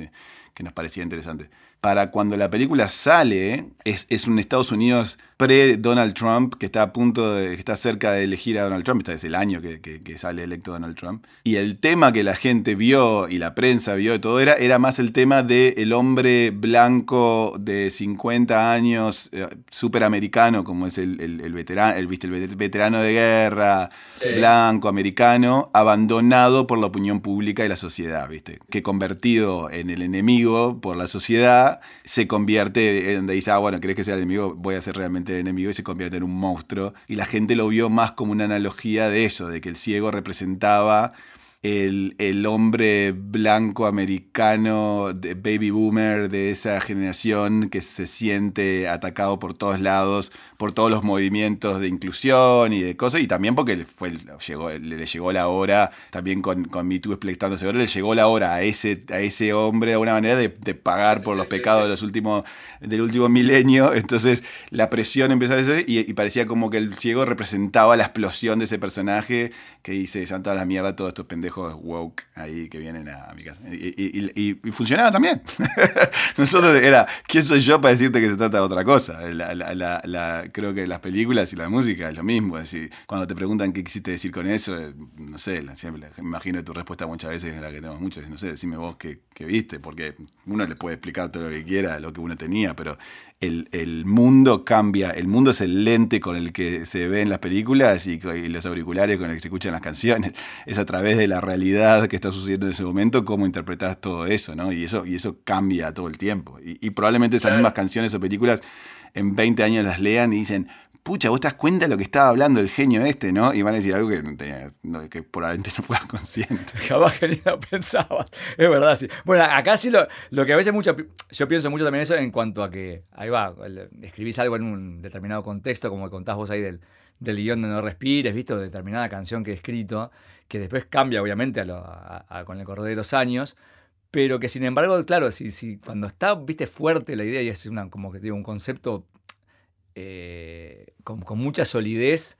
que nos parecía interesante para cuando la película sale, es, es un Estados Unidos pre-Donald Trump, que está a punto de, que está cerca de elegir a Donald Trump, este es el año que, que, sale electo Donald Trump. Y el tema que la gente vio y la prensa vio y todo era, era más el tema del el hombre blanco de 50 años, eh, súper americano, como es el, el, veterano, el, ¿viste? el veterano de guerra, blanco, americano, abandonado por la opinión pública y la sociedad, ¿viste? que convertido en el enemigo por la sociedad se convierte en donde dice, ah, bueno, ¿crees que sea el enemigo? Voy a ser realmente el enemigo y se convierte en un monstruo. Y la gente lo vio más como una analogía de eso, de que el ciego representaba el, hombre blanco americano, de baby boomer de esa generación que se siente atacado por todos lados, por todos los movimientos de inclusión y de cosas, y también porque fue, llegó, le, llegó la hora, también con, con Me Too explicándose ahora, le llegó la hora a ese, a ese hombre de alguna manera de, pagar por los pecados De los últimos, del último milenio, entonces la presión empezó a decir y, parecía como que el ciego representaba la explosión de ese personaje que dice, toda la mierda, todos estos pendejos woke ahí que vienen a, mi casa. Y, funcionaba también. Nosotros era, ¿quién soy yo para decirte que se trata de otra cosa? creo que las películas y la música es lo mismo. Es decir, cuando te preguntan qué quisiste decir con eso, eh, no sé, siempre, imagino tu respuesta muchas veces es la que tenemos muchas. No sé, decime vos qué viste, porque uno le puede explicar todo lo que quiera, lo que uno tenía, pero el, mundo cambia, el mundo es el lente con el que se ven las películas y, los auriculares con el que se escuchan las canciones. Es a través de la realidad que está sucediendo en ese momento cómo interpretas todo eso, ¿no? Y eso, y eso cambia todo el tiempo. Y, probablemente esas mismas canciones o películas en 20 años las lean y dicen, pucha, vos te das cuenta de lo que estaba hablando el genio este, ¿no? Y van a decir algo que, no tenía, que probablemente no fuera consciente. Jamás que ni lo pensabas. Es verdad, sí. Bueno, acá sí lo, lo que a veces mucho, yo pienso mucho también eso en cuanto a que, ahí va, escribís algo en un determinado contexto, como contás vos ahí del, del guion de No Respires, ¿viste? determinada canción que he escrito, que después cambia obviamente con el correr de los años, pero que sin embargo, claro, si, si cuando está, viste, fuerte la idea y es como que digo, un concepto eh, con, mucha solidez,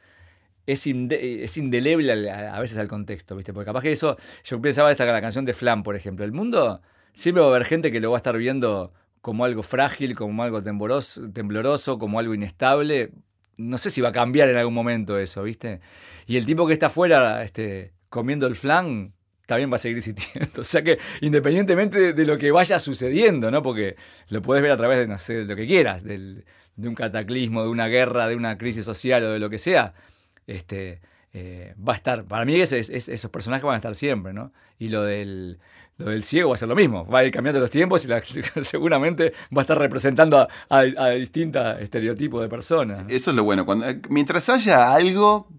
es, es indeleble a, veces al contexto, ¿viste? Porque capaz que eso, yo pensaba esta la canción de Flam, por ejemplo. El mundo siempre va a haber gente que lo va a estar viendo como algo frágil, como algo tembloroso, como algo inestable. No sé si va a cambiar en algún momento eso, ¿viste? Y el tipo que está afuera este, comiendo el flan también va a seguir existiendo. O sea que independientemente de, lo que vaya sucediendo, ¿no? Porque lo puedes ver a través de, de lo que quieras, de un cataclismo, de una guerra, de una crisis social o de lo que sea, este, eh, va a estar, para mí esos personajes van a estar siempre, ¿no? Y lo del, lo del ciego va a ser lo mismo, va a ir cambiando los tiempos y seguramente va a estar representando a, distintos estereotipos de personas. Eso es lo bueno, cuando, mientras haya algo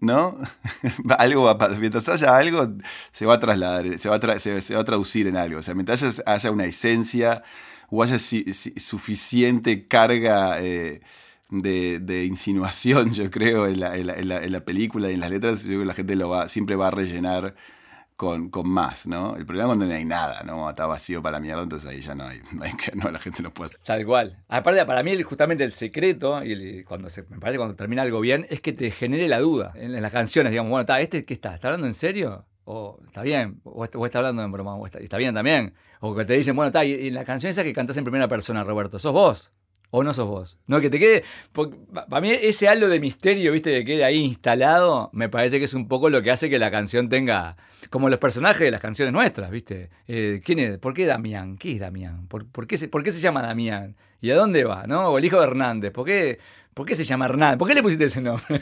¿no? algo va a Mientras haya algo, se va a trasladar, se va a, se, va a traducir en algo. O sea, mientras haya, una esencia o haya suficiente carga eh, de, insinuación, yo creo, en la, en, la, película y en las letras, yo creo que la gente lo siempre va a rellenar con, más, ¿no? El problema es cuando no hay nada, ¿no? Está vacío para la mierda, entonces ahí ya no hay, la gente no puede. Tal cual. Aparte, para mí, justamente el secreto, cuando me parece cuando termina algo bien, es que te genere la duda. En, las canciones, digamos, bueno, está, ¿este qué está? ¿Está hablando en serio? O está bien, o está, hablando en broma, o está, bien también. O que te dicen, bueno, está, y, la canción esa que cantas en primera persona, Roberto, sos vos. ¿O no sos vos? No, que te quede. Para mí, ese halo de misterio, viste, que quede ahí instalado, me parece que es un poco lo que hace que la canción tenga. Como los personajes de las canciones nuestras, viste. Eh, ¿Quién es? ¿Por qué Damián? ¿Qué es Damián? ¿Por, qué se, ¿Por, qué se, llama Damián? ¿Y a dónde va? ¿No? O el hijo de Hernández. ¿Por qué, ¿por qué se llama Hernández? ¿Por qué le pusiste ese nombre?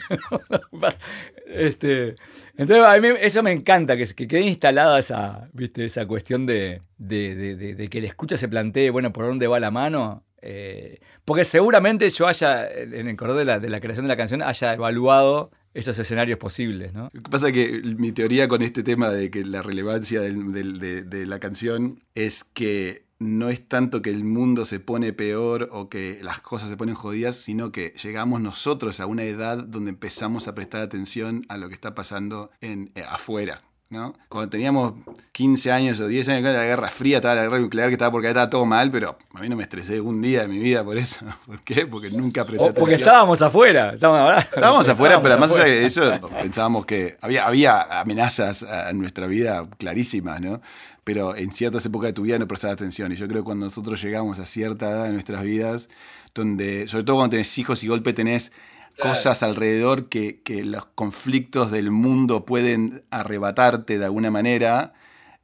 este, entonces, a mí eso me encanta, que, que quede instalada esa, ¿viste? esa cuestión de, que el escucha se plantee, bueno, por dónde va la mano eh, porque seguramente yo haya, en el corredor de la, de la, creación de la canción, haya evaluado esos escenarios posibles. ¿no? Lo que pasa es que mi teoría con este tema de que la relevancia de, la canción es que no es tanto que el mundo se pone peor o que las cosas se ponen jodidas, sino que llegamos nosotros a una edad donde empezamos a prestar atención a lo que está pasando en, eh, afuera. ¿no? Cuando teníamos 15 años o 10 años, la Guerra Fría, estaba la guerra nuclear, que estaba porque estaba todo mal, pero a mí no me estresé un día de mi vida por eso. ¿Por qué? Porque nunca presté atención. Porque estábamos afuera. Estábamos, estábamos afuera, pero además de eso pensábamos que había, había amenazas en nuestra vida clarísimas, ¿no? Pero en ciertas épocas de tu vida no prestabas atención. Y yo creo que cuando nosotros llegamos a cierta edad de nuestras vidas, donde, sobre todo cuando tenés hijos y golpe tenés cosas alrededor que, los conflictos del mundo pueden arrebatarte de alguna manera,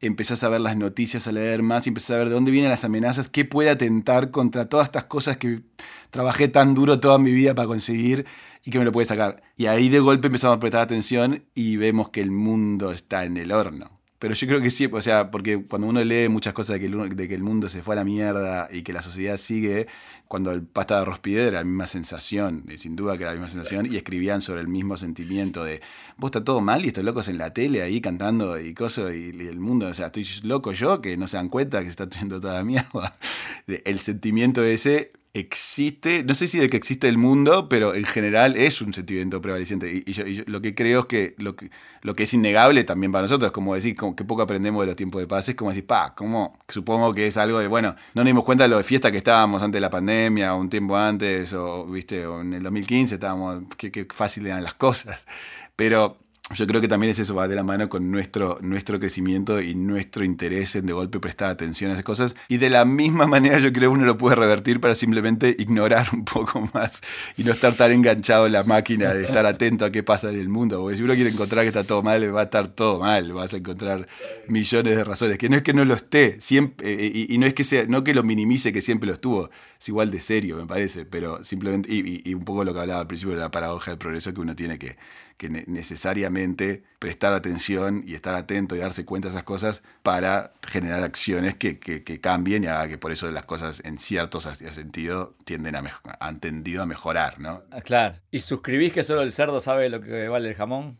empezás a ver las noticias, a leer más y empezás a ver de dónde vienen las amenazas, qué puede atentar contra todas estas cosas que trabajé tan duro toda mi vida para conseguir y que me lo puede sacar. Y ahí de golpe empezamos a prestar atención y vemos que el mundo está en el horno. Pero yo creo que sí, o sea, porque cuando uno lee muchas cosas de que, el, de que el mundo se fue a la mierda y que la sociedad sigue, cuando el pasta de Rospide era la misma sensación, sin duda que era la misma sensación, y escribían sobre el mismo sentimiento de, vos está todo mal y estos locos en la tele ahí cantando y cosas, y, el mundo, o sea, estoy loco yo, que no se dan cuenta que se está haciendo toda la mierda. El sentimiento ese existe, no sé si de que existe el mundo, pero en general es un sentimiento prevaleciente. Y, lo que creo es que lo, que lo que es innegable también para nosotros, como decir, como que poco aprendemos de los tiempos de paz, es como decir, pa, como supongo que es algo de, bueno, no nos dimos cuenta de lo de fiesta que estábamos antes de la pandemia, o un tiempo antes, o, viste, en el 2015 estábamos, qué fácil eran las cosas. Pero yo creo que también es eso, va de la mano con nuestro, nuestro crecimiento y nuestro interés en de golpe prestar atención a esas cosas. Y de la misma manera yo creo que uno lo puede revertir para simplemente ignorar un poco más y no estar tan enganchado en la máquina de estar atento a qué pasa en el mundo. Porque si uno quiere encontrar que está todo mal, va a estar todo mal, vas a encontrar millones de razones. Que no es que no lo esté, siempre, eh, y, no es que sea, no que lo minimice que siempre lo estuvo, es igual de serio, me parece, pero simplemente, y un poco lo que hablaba al principio de la paradoja del progreso que uno tiene que que necesariamente prestar atención y estar atento y darse cuenta de esas cosas para generar acciones que, cambien y haga que por eso las cosas en ciertos sentido tienden a han tendido a mejorar, ¿no? Ah, claro. ¿Y suscribís que solo el cerdo sabe lo que vale el jamón?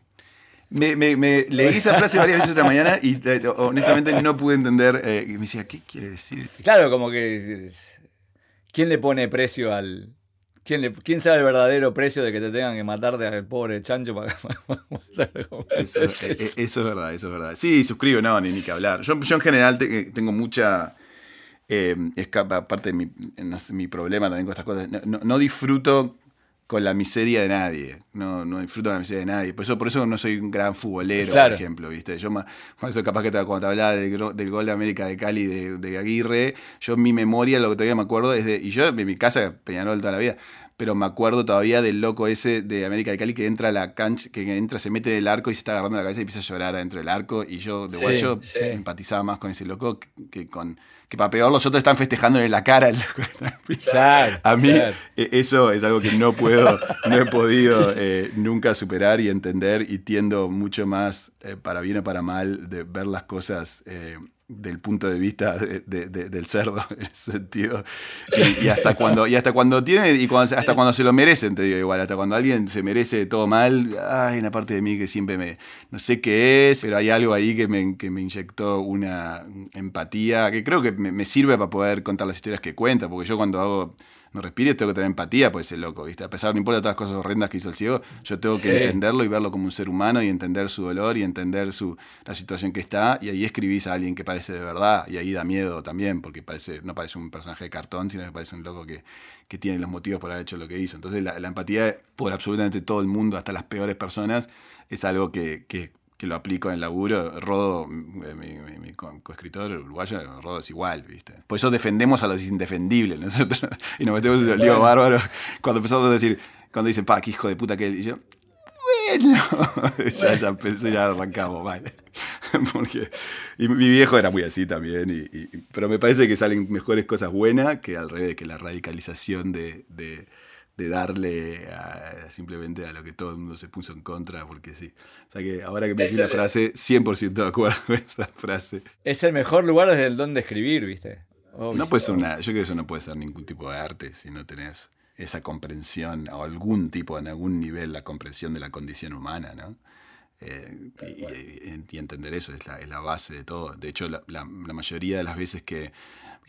Me, leí esa frase varias veces esta mañana y eh, honestamente no pude entender. Eh, me decía, ¿qué quiere decir? Claro, como que. ¿Quién le pone precio al, ¿Quién, sabe el verdadero precio de que te tengan que matarte al pobre chancho para, eso, e, e, eso, es verdad, eso es verdad. Sí, suscribo, no, ni, ni que hablar. Yo, en general tengo mucha... Eh, aparte de mi, mi, problema también con estas cosas. no disfruto con la miseria de nadie. No, no disfruto la miseria de nadie. Por eso, por eso no soy un gran futbolero, por ejemplo, ¿viste? Yo más, eso capaz que cuando te hablaba del, gol de América de Cali de, de, Aguirre, yo mi memoria lo que todavía me acuerdo es de. Y yo en mi casa, Peñarol toda la vida. pero me acuerdo todavía del loco ese de América de Cali que entra a la cancha, que entra, se mete en el arco y se está agarrando la cabeza y empieza a llorar adentro del arco. Y yo, de guacho, empatizaba más con ese loco que, con. Que para peor los otros están festejando en la cara loco. a mí e, eso es algo que no puedo, no he podido eh, nunca superar y entender y tiendo mucho más, eh, para bien o para mal, de ver las cosas eh, del punto de vista del cerdo, en ese sentido. Y, hasta cuando, y hasta cuando tiene, y hasta cuando se lo merecen, te digo igual, hasta cuando alguien se merece todo mal, hay una parte de mí que siempre me, no sé qué es, pero hay algo ahí que me, que me inyectó una empatía, que creo que me, me sirve para poder contar las historias que cuenta, porque yo cuando hago no respire, tengo que tener empatía por ese loco, ¿viste? A pesar, no importa todas las cosas horrendas que hizo el ciego, yo tengo que entenderlo y verlo como un ser humano y entender su dolor y entender su, la situación que está. Y ahí escribís a alguien que parece de verdad y ahí da miedo también, porque parece, no parece un personaje de cartón, sino que parece un loco que, que tiene los motivos por haber hecho lo que hizo. Entonces la, empatía por absolutamente todo el mundo, hasta las peores personas, es algo que, que que lo aplico en el laburo. Rodo, mi, mi, coescritor uruguayo, Rodo es igual, ¿viste? Por eso defendemos a los indefendibles nosotros. Y nos metemos en el lío bárbaro cuando empezamos a decir, cuando dicen, pa, qué hijo de puta que él. Y yo, bueno, ya, ya, pensé, ya arrancamos, vale. Porque, y mi viejo era muy así también, y, pero me parece que salen mejores cosas buenas que al revés, que la radicalización de de darle simplemente a lo que todo el mundo se puso en contra, porque sí. O sea que ahora que me decís la frase, 100% de acuerdo con esa frase. Es el mejor lugar desde el don de escribir, ¿viste? No puede ser una, yo creo que eso no puede ser ningún tipo de arte si no tenés esa comprensión o algún tipo, en algún nivel, la comprensión de la condición humana, ¿no? Eh, y, entender eso es la, es la, base de todo. De hecho, la, la mayoría de las veces que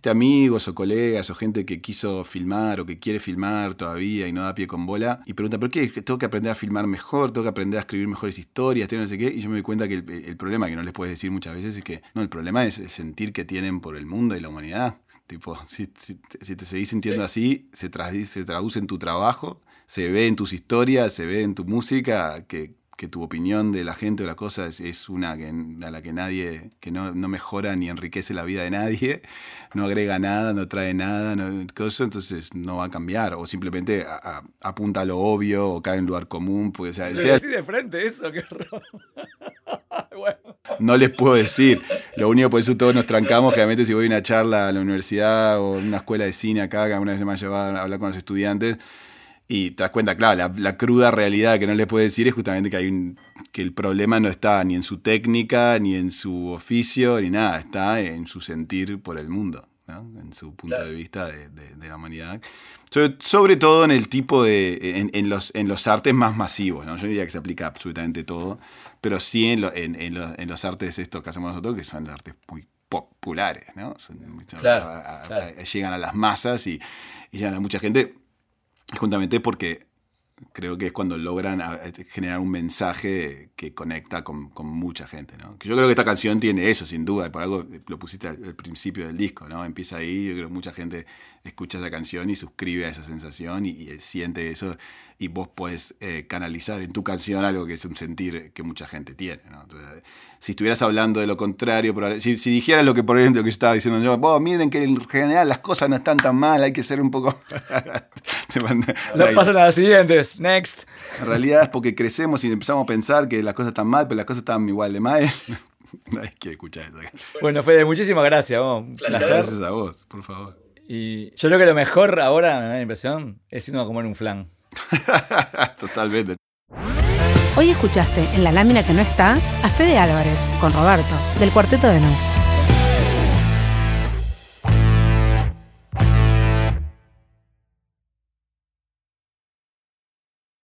amigos o colegas o gente que quiso filmar o que quiere filmar todavía y no da pie con bola y pregunta, ¿por qué tengo que aprender a filmar mejor? ¿Tengo que aprender a escribir mejores historias? no sé qué? Y yo me doy cuenta que el, problema, que no les puedes decir muchas veces, es que no, el problema es el sentir que tienen por el mundo y la humanidad. Tipo, si, si, te seguís sintiendo así, se, se traduce en tu trabajo, se ve en tus historias, se ve en tu música, que que tu opinión de la gente o la cosa es, una que, a la que nadie, que no, mejora ni enriquece la vida de nadie, no agrega nada, no trae nada, no, entonces no va a cambiar. O simplemente apunta a lo obvio o cae en lugar común. Pues, sea, así de frente eso, qué No les puedo decir. Lo único por eso todos nos trancamos, generalmente si voy a una charla a la universidad o en una escuela de cine acá, que alguna vez se me ha llevado a hablar con los estudiantes, y te das cuenta, claro, la, cruda realidad que no le puede decir es justamente que, hay un, que el problema no está ni en su técnica, ni en su oficio, ni nada, está en su sentir por el mundo, en su punto de vista de, la humanidad. Sobre, todo en el tipo de. En, los, en los artes más masivos, ¿no? Yo diría que se aplica absolutamente todo, pero sí en, en, los artes estos que hacemos nosotros, que son artes muy populares, ¿no? llegan a las masas y, y llegan a mucha gente Juntamente porque creo que es cuando logran generar un mensaje que conecta con, mucha gente, ¿no? yo creo que esta canción tiene eso, sin duda, y por algo lo pusiste al, principio del disco, ¿no? Empieza ahí, yo creo que mucha gente escucha esa canción y suscribe a esa sensación y, siente eso, y vos podés eh, canalizar en tu canción algo que es un sentir que mucha gente tiene, ¿no? Entonces, si estuvieras hablando de lo contrario, si, si dijeras lo que por ejemplo que yo estaba diciendo yo, miren que en general las cosas no están tan mal, hay que ser un poco... ya pasan a las siguientes, next. En realidad es porque crecemos y empezamos a pensar que las cosas están mal, pero las cosas están igual de mal. Nadie quiere escuchar eso. Bueno, Fede, muchísimas gracias. Gracias a vos, por favor. Y yo creo que lo mejor ahora, me da la impresión, es irnos a comer un flan. Totalmente. Hoy escuchaste en la lámina que no está a Fede Álvarez con Roberto, del Cuarteto de Nos.